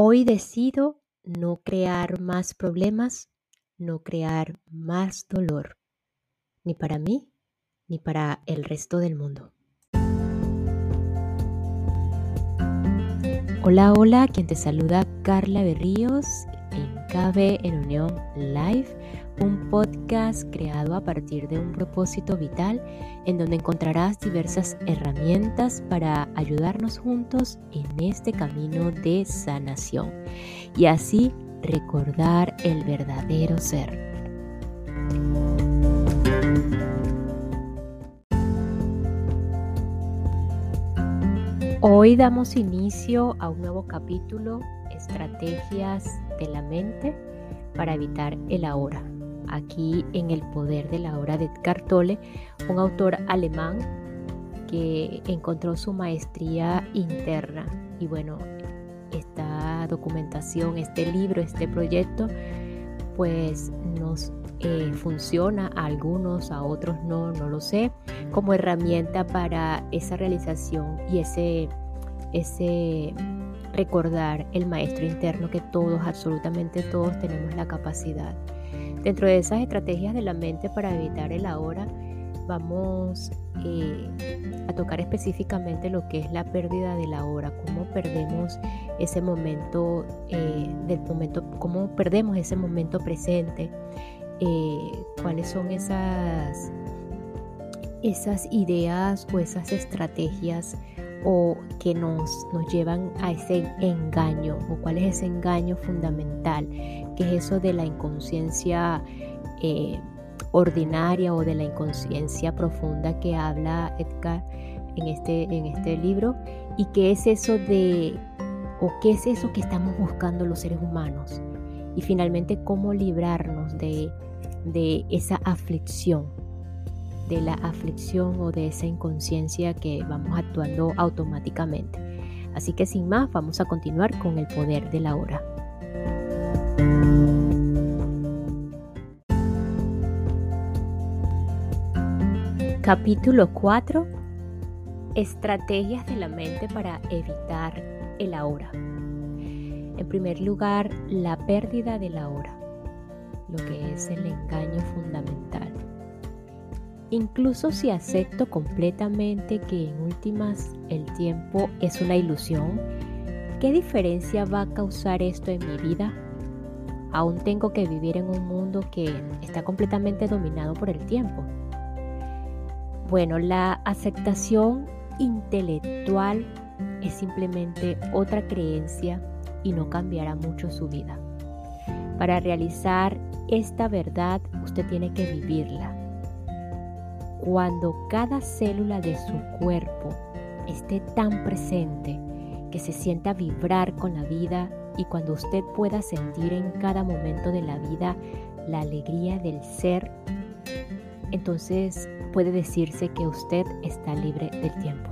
Hoy decido no crear más problemas, no crear más dolor, ni para mí ni para el resto del mundo. Hola, hola, quien te saluda Carla Berríos en KB en Unión Live un podcast creado a partir de un propósito vital en donde encontrarás diversas herramientas para ayudarnos juntos en este camino de sanación y así recordar el verdadero ser. Hoy damos inicio a un nuevo capítulo, Estrategias de la mente para evitar el ahora aquí en El poder de la hora de Edgar Tolle, un autor alemán que encontró su maestría interna. Y bueno, esta documentación, este libro, este proyecto, pues nos eh, funciona a algunos, a otros no, no lo sé, como herramienta para esa realización y ese, ese recordar el maestro interno que todos, absolutamente todos tenemos la capacidad. Dentro de esas estrategias de la mente para evitar el ahora, vamos eh, a tocar específicamente lo que es la pérdida de la hora, cómo perdemos ese momento eh, del momento, cómo perdemos ese momento presente, eh, cuáles son esas, esas ideas o esas estrategias o que nos, nos llevan a ese engaño o cuál es ese engaño fundamental, que es eso de la inconsciencia eh, ordinaria o de la inconsciencia profunda que habla Edgar en este, en este libro y qué es eso de o qué es eso que estamos buscando los seres humanos y finalmente cómo librarnos de, de esa aflicción de la aflicción o de esa inconsciencia que vamos actuando automáticamente. Así que sin más, vamos a continuar con el poder de la hora. Capítulo 4. Estrategias de la mente para evitar el ahora. En primer lugar, la pérdida de la hora, lo que es el engaño fundamental. Incluso si acepto completamente que en últimas el tiempo es una ilusión, ¿qué diferencia va a causar esto en mi vida? Aún tengo que vivir en un mundo que está completamente dominado por el tiempo. Bueno, la aceptación intelectual es simplemente otra creencia y no cambiará mucho su vida. Para realizar esta verdad usted tiene que vivirla cuando cada célula de su cuerpo esté tan presente que se sienta vibrar con la vida y cuando usted pueda sentir en cada momento de la vida la alegría del ser, entonces puede decirse que usted está libre del tiempo.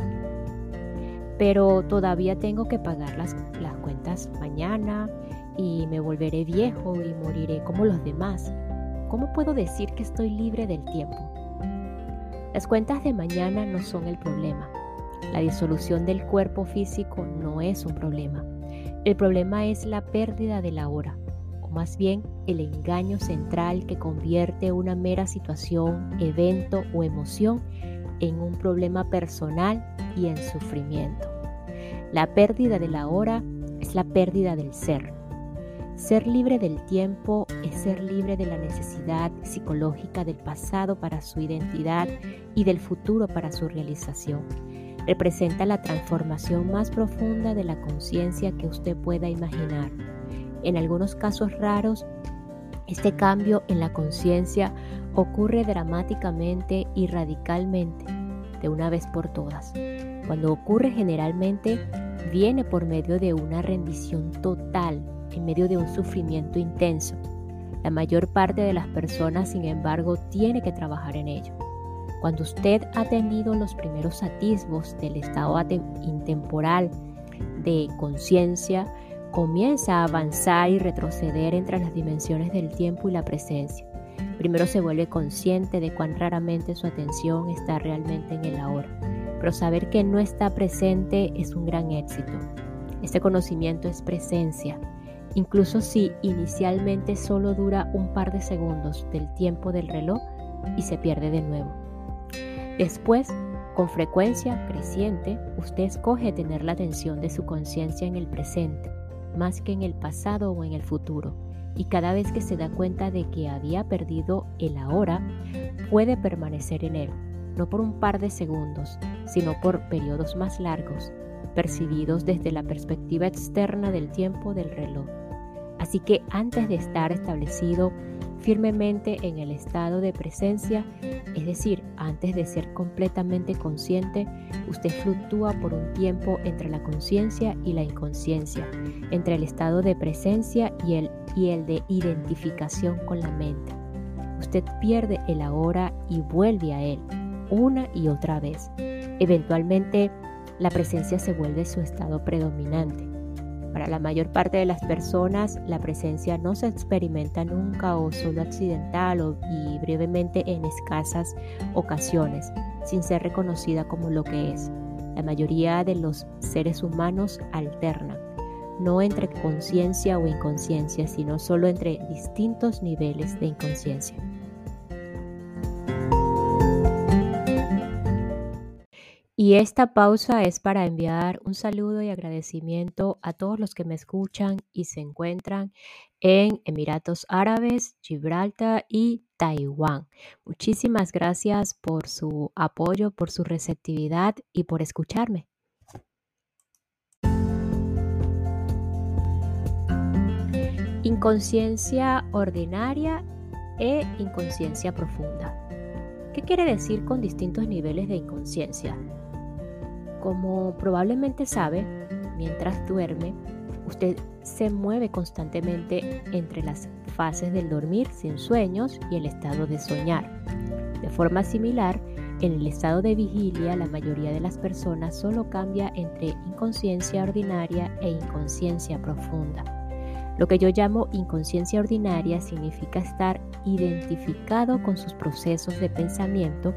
Pero todavía tengo que pagar las, las cuentas mañana y me volveré viejo y moriré como los demás. ¿Cómo puedo decir que estoy libre del tiempo? Las cuentas de mañana no son el problema. La disolución del cuerpo físico no es un problema. El problema es la pérdida de la hora, o más bien el engaño central que convierte una mera situación, evento o emoción en un problema personal y en sufrimiento. La pérdida de la hora es la pérdida del ser. Ser libre del tiempo es ser libre de la necesidad psicológica del pasado para su identidad y del futuro para su realización. Representa la transformación más profunda de la conciencia que usted pueda imaginar. En algunos casos raros, este cambio en la conciencia ocurre dramáticamente y radicalmente, de una vez por todas. Cuando ocurre generalmente, viene por medio de una rendición total en medio de un sufrimiento intenso. La mayor parte de las personas, sin embargo, tiene que trabajar en ello. Cuando usted ha tenido los primeros atisbos del estado intemporal de conciencia, comienza a avanzar y retroceder entre las dimensiones del tiempo y la presencia. Primero se vuelve consciente de cuán raramente su atención está realmente en el ahora, pero saber que no está presente es un gran éxito. Este conocimiento es presencia, incluso si inicialmente solo dura un par de segundos del tiempo del reloj y se pierde de nuevo. Después, con frecuencia creciente, usted escoge tener la atención de su conciencia en el presente, más que en el pasado o en el futuro. Y cada vez que se da cuenta de que había perdido el ahora, puede permanecer en él, no por un par de segundos, sino por periodos más largos, percibidos desde la perspectiva externa del tiempo del reloj. Así que antes de estar establecido firmemente en el estado de presencia, es decir, antes de ser completamente consciente, usted fluctúa por un tiempo entre la conciencia y la inconsciencia, entre el estado de presencia y el, y el de identificación con la mente. Usted pierde el ahora y vuelve a él, una y otra vez. Eventualmente, la presencia se vuelve su estado predominante. Para la mayor parte de las personas, la presencia no se experimenta nunca o solo accidental o, y brevemente en escasas ocasiones, sin ser reconocida como lo que es. La mayoría de los seres humanos alternan, no entre conciencia o inconsciencia, sino solo entre distintos niveles de inconsciencia. Y esta pausa es para enviar un saludo y agradecimiento a todos los que me escuchan y se encuentran en Emiratos Árabes, Gibraltar y Taiwán. Muchísimas gracias por su apoyo, por su receptividad y por escucharme. Inconsciencia ordinaria e inconsciencia profunda. ¿Qué quiere decir con distintos niveles de inconsciencia? Como probablemente sabe, mientras duerme, usted se mueve constantemente entre las fases del dormir sin sueños y el estado de soñar. De forma similar, en el estado de vigilia, la mayoría de las personas solo cambia entre inconsciencia ordinaria e inconsciencia profunda. Lo que yo llamo inconsciencia ordinaria significa estar identificado con sus procesos de pensamiento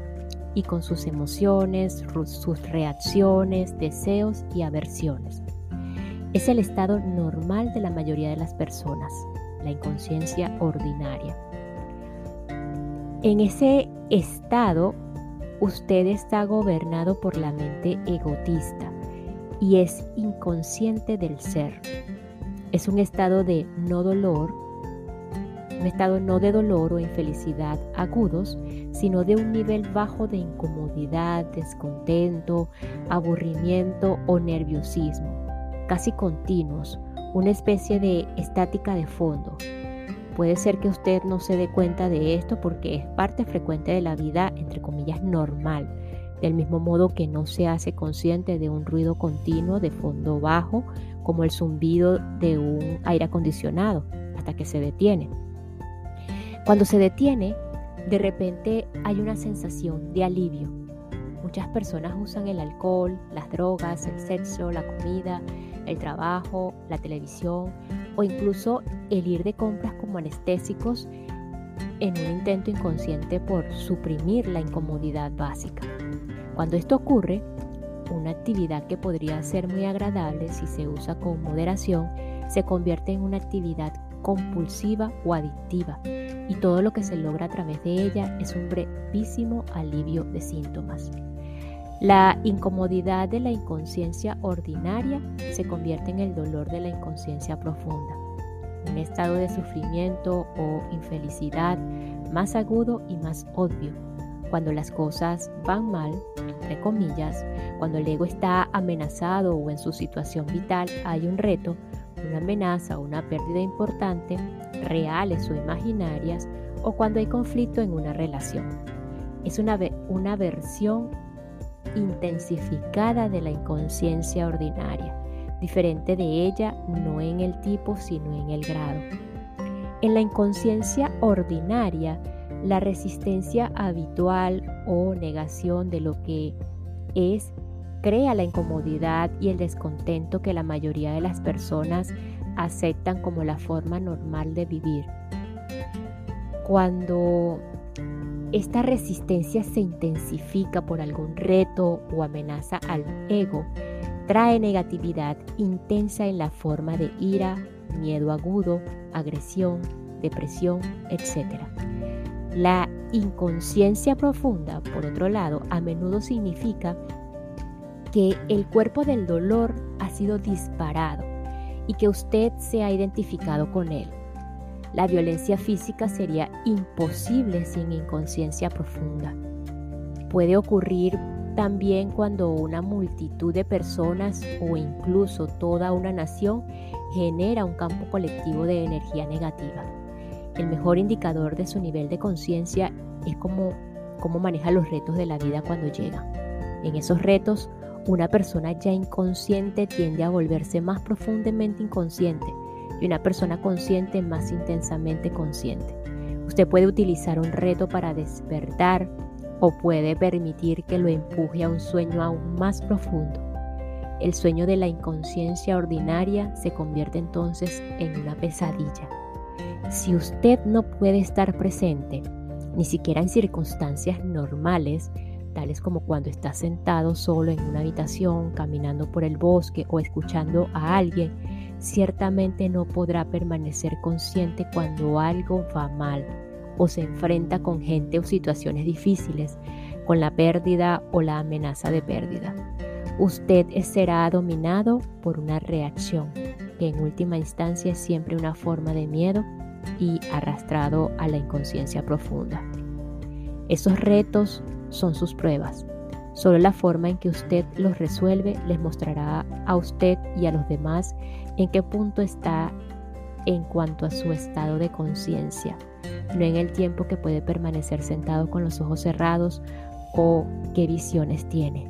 y con sus emociones, sus reacciones, deseos y aversiones. Es el estado normal de la mayoría de las personas, la inconsciencia ordinaria. En ese estado, usted está gobernado por la mente egotista y es inconsciente del ser. Es un estado de no dolor, un estado no de dolor o infelicidad agudos, sino de un nivel bajo de incomodidad, descontento, aburrimiento o nerviosismo, casi continuos, una especie de estática de fondo. Puede ser que usted no se dé cuenta de esto porque es parte frecuente de la vida, entre comillas, normal, del mismo modo que no se hace consciente de un ruido continuo de fondo bajo, como el zumbido de un aire acondicionado, hasta que se detiene. Cuando se detiene, de repente hay una sensación de alivio. Muchas personas usan el alcohol, las drogas, el sexo, la comida, el trabajo, la televisión o incluso el ir de compras como anestésicos en un intento inconsciente por suprimir la incomodidad básica. Cuando esto ocurre, una actividad que podría ser muy agradable si se usa con moderación se convierte en una actividad compulsiva o adictiva y todo lo que se logra a través de ella es un brevísimo alivio de síntomas. La incomodidad de la inconsciencia ordinaria se convierte en el dolor de la inconsciencia profunda, un estado de sufrimiento o infelicidad más agudo y más obvio. Cuando las cosas van mal, entre comillas, cuando el ego está amenazado o en su situación vital hay un reto, una amenaza o una pérdida importante, reales o imaginarias, o cuando hay conflicto en una relación. Es una, una versión intensificada de la inconsciencia ordinaria, diferente de ella no en el tipo sino en el grado. En la inconsciencia ordinaria, la resistencia habitual o negación de lo que es crea la incomodidad y el descontento que la mayoría de las personas aceptan como la forma normal de vivir. Cuando esta resistencia se intensifica por algún reto o amenaza al ego, trae negatividad intensa en la forma de ira, miedo agudo, agresión, depresión, etc. La inconsciencia profunda, por otro lado, a menudo significa que el cuerpo del dolor ha sido disparado y que usted se ha identificado con él. La violencia física sería imposible sin inconsciencia profunda. Puede ocurrir también cuando una multitud de personas o incluso toda una nación genera un campo colectivo de energía negativa. El mejor indicador de su nivel de conciencia es cómo, cómo maneja los retos de la vida cuando llegan. En esos retos, una persona ya inconsciente tiende a volverse más profundamente inconsciente y una persona consciente más intensamente consciente. Usted puede utilizar un reto para despertar o puede permitir que lo empuje a un sueño aún más profundo. El sueño de la inconsciencia ordinaria se convierte entonces en una pesadilla. Si usted no puede estar presente, ni siquiera en circunstancias normales, tales como cuando está sentado solo en una habitación, caminando por el bosque o escuchando a alguien, ciertamente no podrá permanecer consciente cuando algo va mal o se enfrenta con gente o situaciones difíciles, con la pérdida o la amenaza de pérdida. Usted será dominado por una reacción, que en última instancia es siempre una forma de miedo y arrastrado a la inconsciencia profunda. Esos retos son sus pruebas. Solo la forma en que usted los resuelve les mostrará a usted y a los demás en qué punto está en cuanto a su estado de conciencia no en el tiempo que puede permanecer sentado con los ojos cerrados o qué visiones tiene.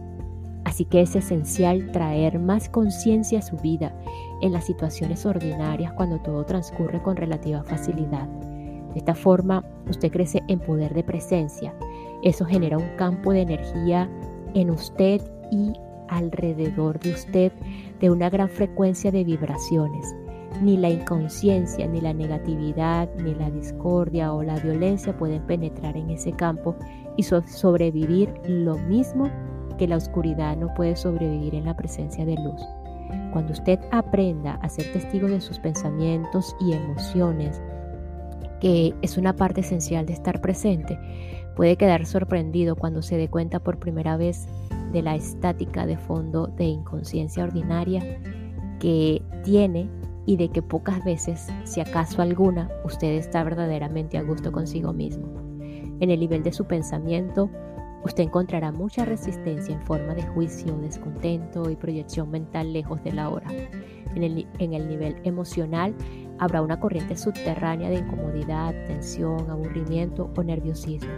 Así que es esencial traer más conciencia a su vida en las situaciones ordinarias cuando todo transcurre con relativa facilidad. De esta forma, usted crece en poder de presencia. Eso genera un campo de energía en usted y alrededor de usted de una gran frecuencia de vibraciones ni la inconsciencia, ni la negatividad, ni la discordia o la violencia pueden penetrar en ese campo y sobrevivir lo mismo que la oscuridad no puede sobrevivir en la presencia de luz. Cuando usted aprenda a ser testigo de sus pensamientos y emociones, que es una parte esencial de estar presente, puede quedar sorprendido cuando se dé cuenta por primera vez de la estática de fondo de inconsciencia ordinaria que tiene y de que pocas veces, si acaso alguna, usted está verdaderamente a gusto consigo mismo. En el nivel de su pensamiento, usted encontrará mucha resistencia en forma de juicio, descontento y proyección mental lejos de la hora. En el, en el nivel emocional, habrá una corriente subterránea de incomodidad, tensión, aburrimiento o nerviosismo.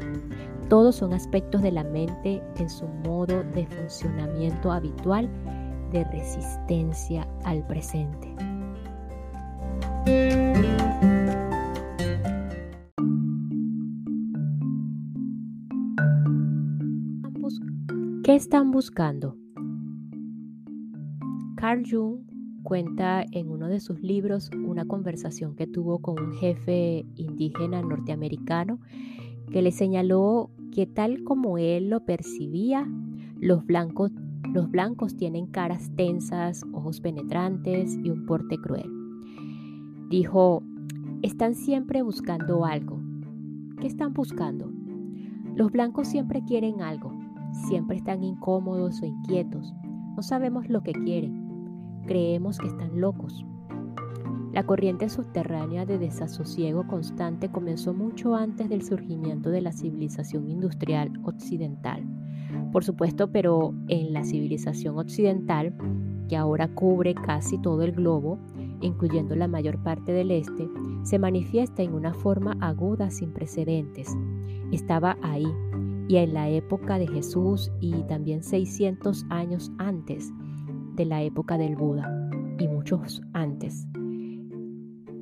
Todos son aspectos de la mente en su modo de funcionamiento habitual de resistencia al presente. ¿Qué están buscando? Carl Jung cuenta en uno de sus libros una conversación que tuvo con un jefe indígena norteamericano que le señaló que tal como él lo percibía, los blancos, los blancos tienen caras tensas, ojos penetrantes y un porte cruel. Dijo, están siempre buscando algo. ¿Qué están buscando? Los blancos siempre quieren algo, siempre están incómodos o inquietos. No sabemos lo que quieren. Creemos que están locos. La corriente subterránea de desasosiego constante comenzó mucho antes del surgimiento de la civilización industrial occidental. Por supuesto, pero en la civilización occidental, que ahora cubre casi todo el globo, incluyendo la mayor parte del este, se manifiesta en una forma aguda sin precedentes. Estaba ahí, y en la época de Jesús y también 600 años antes de la época del Buda, y muchos antes.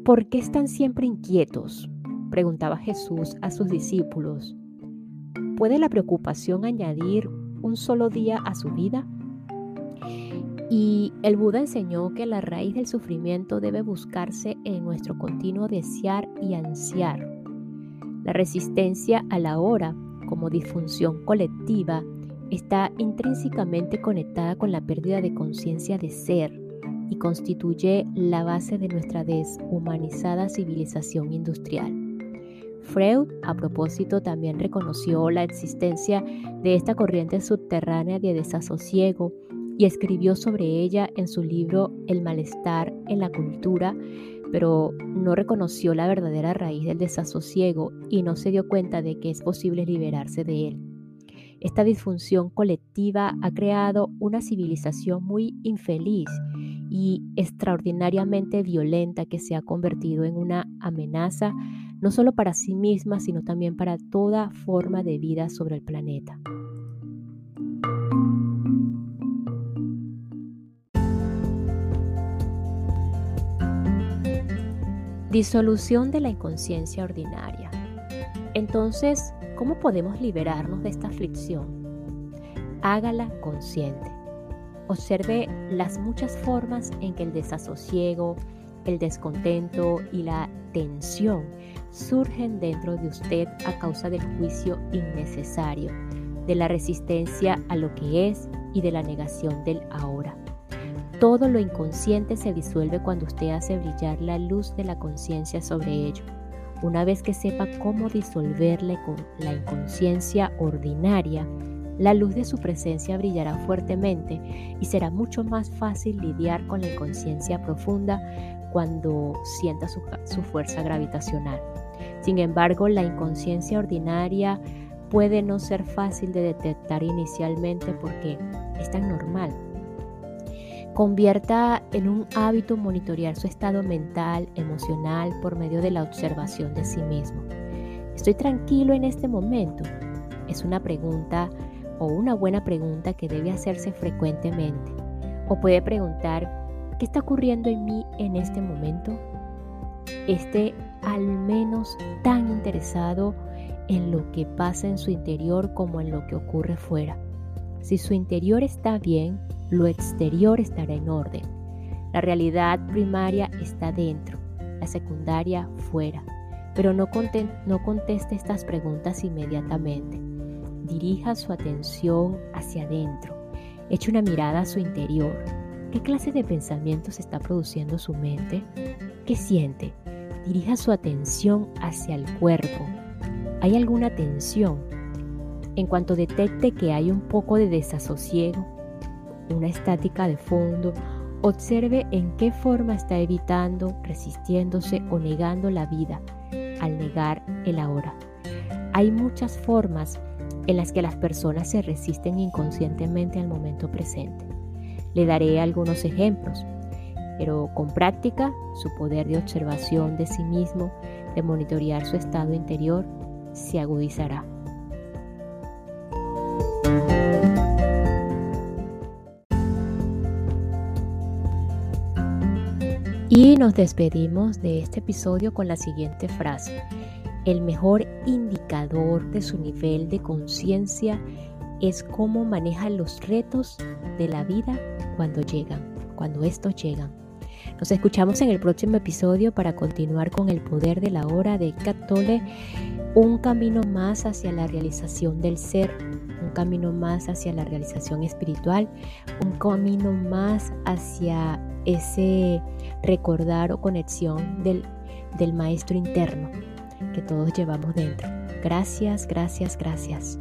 ¿Por qué están siempre inquietos? preguntaba Jesús a sus discípulos. ¿Puede la preocupación añadir un solo día a su vida? Y el Buda enseñó que la raíz del sufrimiento debe buscarse en nuestro continuo desear y ansiar. La resistencia a la hora como disfunción colectiva está intrínsecamente conectada con la pérdida de conciencia de ser y constituye la base de nuestra deshumanizada civilización industrial. Freud, a propósito, también reconoció la existencia de esta corriente subterránea de desasosiego y escribió sobre ella en su libro El malestar en la cultura, pero no reconoció la verdadera raíz del desasosiego y no se dio cuenta de que es posible liberarse de él. Esta disfunción colectiva ha creado una civilización muy infeliz y extraordinariamente violenta que se ha convertido en una amenaza no solo para sí misma, sino también para toda forma de vida sobre el planeta. Disolución de la inconsciencia ordinaria. Entonces, ¿cómo podemos liberarnos de esta aflicción? Hágala consciente. Observe las muchas formas en que el desasosiego, el descontento y la tensión surgen dentro de usted a causa del juicio innecesario, de la resistencia a lo que es y de la negación del ahora. Todo lo inconsciente se disuelve cuando usted hace brillar la luz de la conciencia sobre ello. Una vez que sepa cómo disolverle con la inconsciencia ordinaria, la luz de su presencia brillará fuertemente y será mucho más fácil lidiar con la inconsciencia profunda cuando sienta su, su fuerza gravitacional. Sin embargo, la inconsciencia ordinaria puede no ser fácil de detectar inicialmente porque es tan normal Convierta en un hábito monitorear su estado mental, emocional, por medio de la observación de sí mismo. ¿Estoy tranquilo en este momento? Es una pregunta o una buena pregunta que debe hacerse frecuentemente. O puede preguntar, ¿qué está ocurriendo en mí en este momento? Esté al menos tan interesado en lo que pasa en su interior como en lo que ocurre fuera. Si su interior está bien, lo exterior estará en orden. La realidad primaria está dentro, la secundaria fuera. Pero no, no conteste estas preguntas inmediatamente. Dirija su atención hacia adentro. Eche una mirada a su interior. ¿Qué clase de pensamientos está produciendo su mente? ¿Qué siente? Dirija su atención hacia el cuerpo. ¿Hay alguna tensión? En cuanto detecte que hay un poco de desasosiego, una estática de fondo, observe en qué forma está evitando, resistiéndose o negando la vida al negar el ahora. Hay muchas formas en las que las personas se resisten inconscientemente al momento presente. Le daré algunos ejemplos, pero con práctica su poder de observación de sí mismo, de monitorear su estado interior, se agudizará. Y nos despedimos de este episodio con la siguiente frase. El mejor indicador de su nivel de conciencia es cómo maneja los retos de la vida cuando llegan, cuando estos llegan. Nos escuchamos en el próximo episodio para continuar con el poder de la hora de Catole, un camino más hacia la realización del ser, un camino más hacia la realización espiritual, un camino más hacia ese recordar o conexión del, del maestro interno que todos llevamos dentro. Gracias, gracias, gracias.